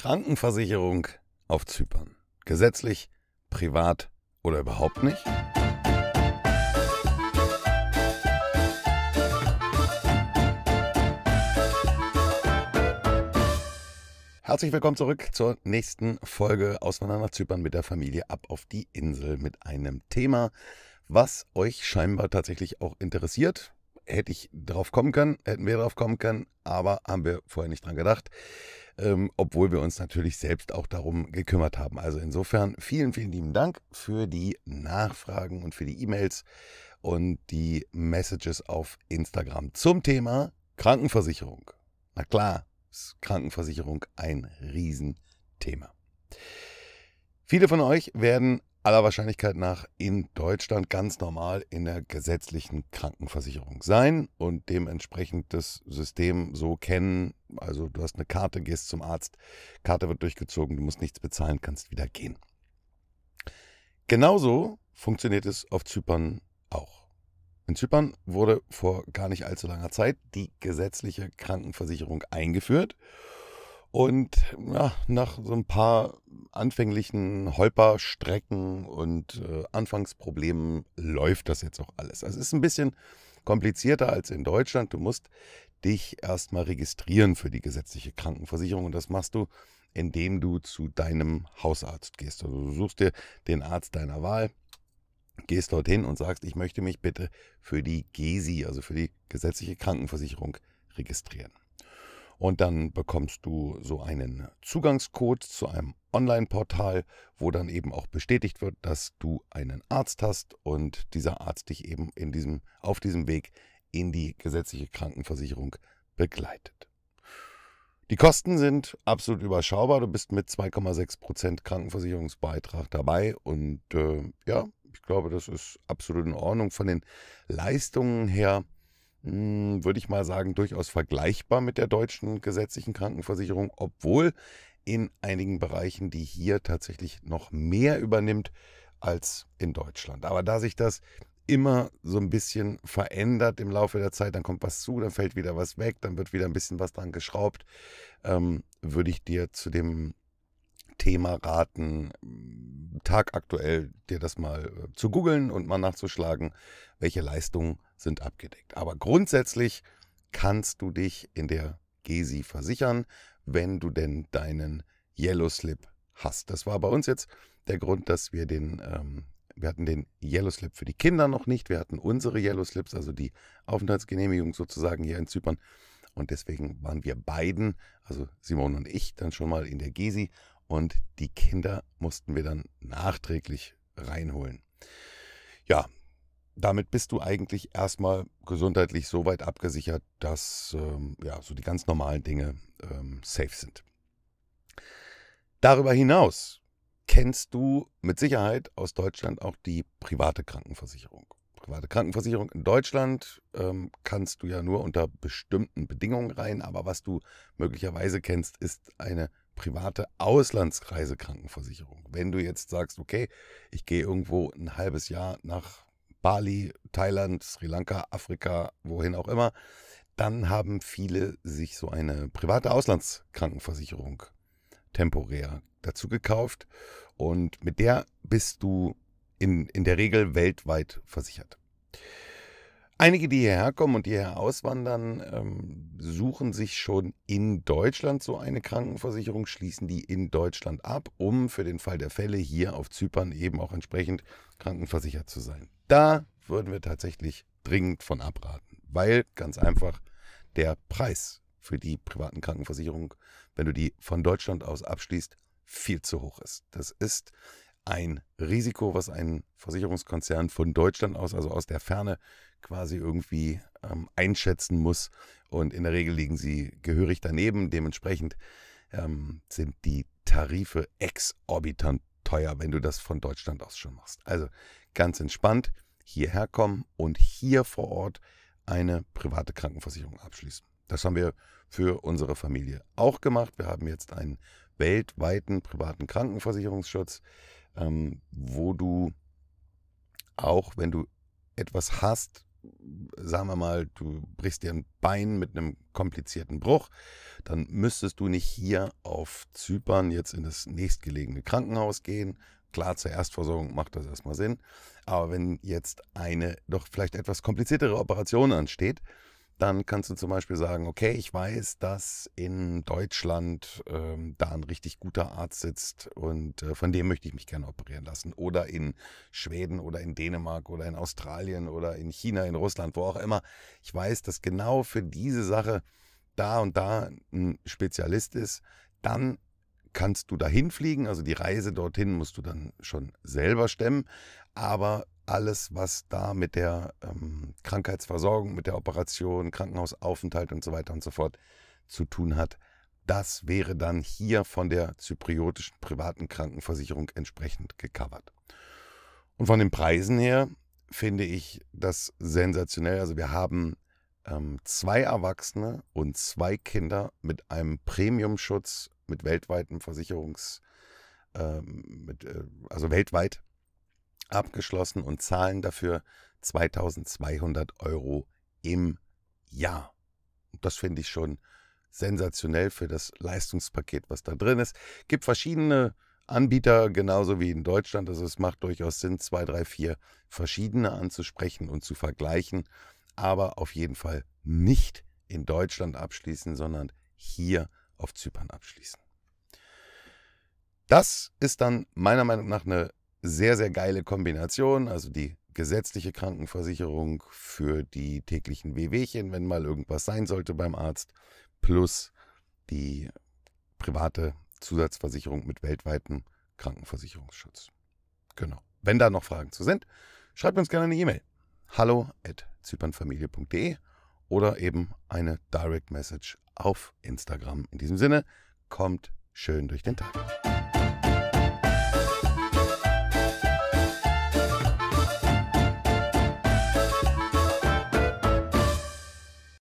Krankenversicherung auf Zypern. Gesetzlich, privat oder überhaupt nicht? Herzlich willkommen zurück zur nächsten Folge Auswandern nach Zypern mit der Familie ab auf die Insel mit einem Thema, was euch scheinbar tatsächlich auch interessiert. Hätte ich drauf kommen können, hätten wir drauf kommen können, aber haben wir vorher nicht dran gedacht ähm, obwohl wir uns natürlich selbst auch darum gekümmert haben. Also insofern vielen, vielen lieben Dank für die Nachfragen und für die E-Mails und die Messages auf Instagram zum Thema Krankenversicherung. Na klar, ist Krankenversicherung ein Riesenthema. Viele von euch werden aller Wahrscheinlichkeit nach in Deutschland ganz normal in der gesetzlichen Krankenversicherung sein und dementsprechend das System so kennen. Also du hast eine Karte, gehst zum Arzt, Karte wird durchgezogen, du musst nichts bezahlen, kannst wieder gehen. Genauso funktioniert es auf Zypern auch. In Zypern wurde vor gar nicht allzu langer Zeit die gesetzliche Krankenversicherung eingeführt und ja, nach so ein paar anfänglichen Holperstrecken und äh, Anfangsproblemen läuft das jetzt auch alles. Also es ist ein bisschen komplizierter als in Deutschland. Du musst dich erstmal registrieren für die gesetzliche Krankenversicherung und das machst du, indem du zu deinem Hausarzt gehst. Also du suchst dir den Arzt deiner Wahl, gehst dorthin und sagst, ich möchte mich bitte für die GESI, also für die gesetzliche Krankenversicherung, registrieren. Und dann bekommst du so einen Zugangscode zu einem Online-Portal, wo dann eben auch bestätigt wird, dass du einen Arzt hast und dieser Arzt dich eben in diesem, auf diesem Weg in die gesetzliche Krankenversicherung begleitet. Die Kosten sind absolut überschaubar. Du bist mit 2,6% Krankenversicherungsbeitrag dabei und äh, ja, ich glaube, das ist absolut in Ordnung. Von den Leistungen her hm, würde ich mal sagen, durchaus vergleichbar mit der deutschen gesetzlichen Krankenversicherung, obwohl in einigen Bereichen die hier tatsächlich noch mehr übernimmt als in Deutschland. Aber da sich das immer so ein bisschen verändert im Laufe der Zeit, dann kommt was zu, dann fällt wieder was weg, dann wird wieder ein bisschen was dran geschraubt, ähm, würde ich dir zu dem Thema raten, tagaktuell dir das mal äh, zu googeln und mal nachzuschlagen, welche Leistungen sind abgedeckt. Aber grundsätzlich kannst du dich in der GESI versichern, wenn du denn deinen Yellow Slip hast. Das war bei uns jetzt der Grund, dass wir den, ähm, wir hatten den Yellow Slip für die Kinder noch nicht. Wir hatten unsere Yellow Slips, also die Aufenthaltsgenehmigung sozusagen hier in Zypern. Und deswegen waren wir beiden, also Simon und ich, dann schon mal in der GESI und die Kinder mussten wir dann nachträglich reinholen. Ja, damit bist du eigentlich erstmal gesundheitlich so weit abgesichert, dass ähm, ja, so die ganz normalen Dinge ähm, safe sind. Darüber hinaus kennst du mit Sicherheit aus Deutschland auch die private Krankenversicherung. Private Krankenversicherung in Deutschland ähm, kannst du ja nur unter bestimmten Bedingungen rein, aber was du möglicherweise kennst, ist eine private Auslandsreisekrankenversicherung. Wenn du jetzt sagst, okay, ich gehe irgendwo ein halbes Jahr nach Bali, Thailand, Sri Lanka, Afrika, wohin auch immer, dann haben viele sich so eine private Auslandskrankenversicherung temporär dazu gekauft und mit der bist du in, in der Regel weltweit versichert. Einige, die hierher kommen und hierher auswandern, ähm, suchen sich schon in Deutschland so eine Krankenversicherung, schließen die in Deutschland ab, um für den Fall der Fälle hier auf Zypern eben auch entsprechend krankenversichert zu sein. Da würden wir tatsächlich dringend von abraten, weil ganz einfach der Preis für die privaten Krankenversicherungen, wenn du die von Deutschland aus abschließt, viel zu hoch ist. Das ist ein Risiko, was ein Versicherungskonzern von Deutschland aus, also aus der Ferne, quasi irgendwie ähm, einschätzen muss. Und in der Regel liegen sie gehörig daneben. Dementsprechend ähm, sind die Tarife exorbitant teuer, wenn du das von Deutschland aus schon machst. Also ganz entspannt hierher kommen und hier vor Ort eine private Krankenversicherung abschließen. Das haben wir für unsere Familie auch gemacht. Wir haben jetzt einen weltweiten privaten Krankenversicherungsschutz, ähm, wo du auch, wenn du etwas hast, sagen wir mal, du brichst dir ein Bein mit einem komplizierten Bruch, dann müsstest du nicht hier auf Zypern jetzt in das nächstgelegene Krankenhaus gehen. Klar, zur Erstversorgung macht das erstmal Sinn. Aber wenn jetzt eine doch vielleicht etwas kompliziertere Operation ansteht, dann kannst du zum Beispiel sagen, okay, ich weiß, dass in Deutschland ähm, da ein richtig guter Arzt sitzt und äh, von dem möchte ich mich gerne operieren lassen. Oder in Schweden oder in Dänemark oder in Australien oder in China, in Russland, wo auch immer. Ich weiß, dass genau für diese Sache da und da ein Spezialist ist. Dann kannst du dahin fliegen. Also die Reise dorthin musst du dann schon selber stemmen. Aber alles, was da mit der ähm, Krankheitsversorgung, mit der Operation, Krankenhausaufenthalt und so weiter und so fort zu tun hat, das wäre dann hier von der zypriotischen privaten Krankenversicherung entsprechend gecovert. Und von den Preisen her finde ich das sensationell. Also wir haben ähm, zwei Erwachsene und zwei Kinder mit einem Premiumschutz, mit weltweitem Versicherungs, ähm, mit, äh, also weltweit abgeschlossen und zahlen dafür 2200 Euro im Jahr. Das finde ich schon sensationell für das Leistungspaket, was da drin ist. Gibt verschiedene Anbieter, genauso wie in Deutschland. Also es macht durchaus Sinn, zwei, drei, vier verschiedene anzusprechen und zu vergleichen. Aber auf jeden Fall nicht in Deutschland abschließen, sondern hier auf Zypern abschließen. Das ist dann meiner Meinung nach eine sehr, sehr geile Kombination. Also die gesetzliche Krankenversicherung für die täglichen Wehwehchen, wenn mal irgendwas sein sollte beim Arzt, plus die private Zusatzversicherung mit weltweitem Krankenversicherungsschutz. Genau. Wenn da noch Fragen zu sind, schreibt uns gerne eine E-Mail. Hallo at zypernfamilie.de oder eben eine Direct Message auf Instagram. In diesem Sinne, kommt schön durch den Tag.